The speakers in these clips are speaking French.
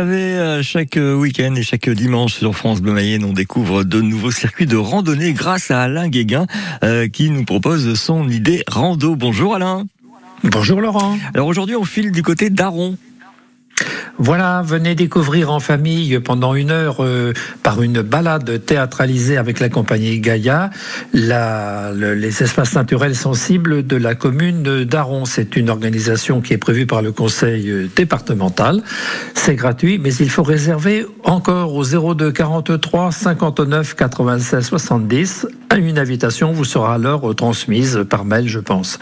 savez, euh, chaque euh, week-end et chaque dimanche sur France Bleu Mayenne, on découvre de nouveaux circuits de randonnée grâce à Alain Guéguin euh, qui nous propose son idée rando. Bonjour Alain. Bonjour Laurent. Alors aujourd'hui, on file du côté d'Aron. Voilà, venez découvrir en famille pendant une heure euh, par une balade théâtralisée avec la compagnie Gaïa les espaces naturels sensibles de la commune d'Aron. C'est une organisation qui est prévue par le conseil euh, départemental. C'est gratuit, mais il faut réserver encore au 02 43 59 96 70. Une invitation vous sera alors transmise par mail, je pense.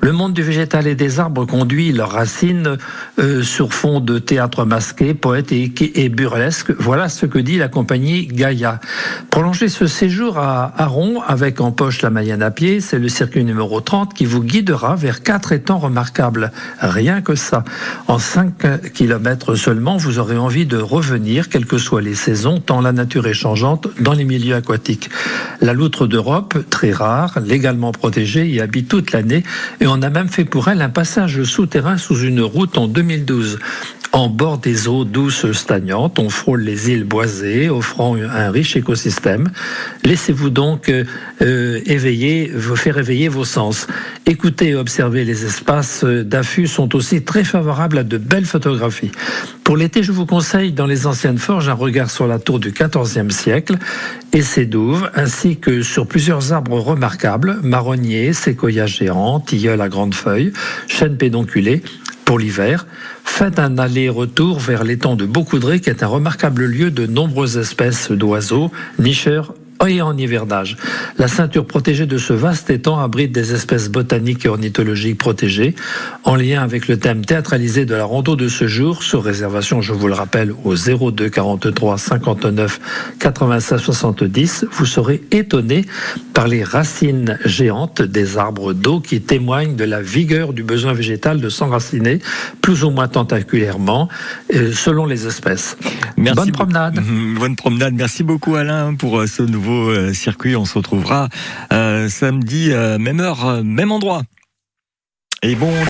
Le monde du végétal et des arbres conduit leurs racines euh, sur fond de théâtre masqué, poétique et burlesque. Voilà ce que dit la compagnie Gaïa. Prolonger ce séjour à Aron avec en poche la Mayenne à pied, c'est le circuit numéro 30 qui vous guidera vers quatre étangs remarquables. Rien que ça. En 5 kilomètres seulement, vous aurez envie de revenir, quelles que soient les saisons, tant la nature est changeante dans les milieux aquatiques. La loutre d'Europe, très rare, légalement protégée, y habite toute l'année et on a même fait pour elle un passage souterrain sous une route en 2012. En bord des eaux douces stagnantes, on frôle les îles boisées, offrant un riche écosystème. Laissez-vous donc euh, éveiller, vous faire éveiller vos sens. Écoutez et observez les espaces d'affût sont aussi très favorables à de belles photographies. Pour l'été, je vous conseille dans les anciennes forges un regard sur la tour du XIVe siècle et ses douves, ainsi que sur plusieurs arbres remarquables, marronniers, séquoias géants, tilleuls à grandes feuilles, chênes pédonculés, pour l'hiver, faites un aller-retour vers l'étang de Beaucoudré, qui est un remarquable lieu de nombreuses espèces d'oiseaux, nicheurs et en hivernage. La ceinture protégée de ce vaste étang abrite des espèces botaniques et ornithologiques protégées, en lien avec le thème théâtralisé de la rando de ce jour, sur réservation, je vous le rappelle, au 02 43 59 96 70. Vous serez étonné par les racines géantes des arbres d'eau qui témoignent de la vigueur du besoin végétal de s'enraciner, plus ou moins tentaculairement, euh, selon les espèces. Merci Bonne promenade. Bonne promenade. Merci beaucoup Alain pour euh, ce nouveau euh, circuit. On se retrouvera euh, samedi, euh, même heure, même endroit. Et bon.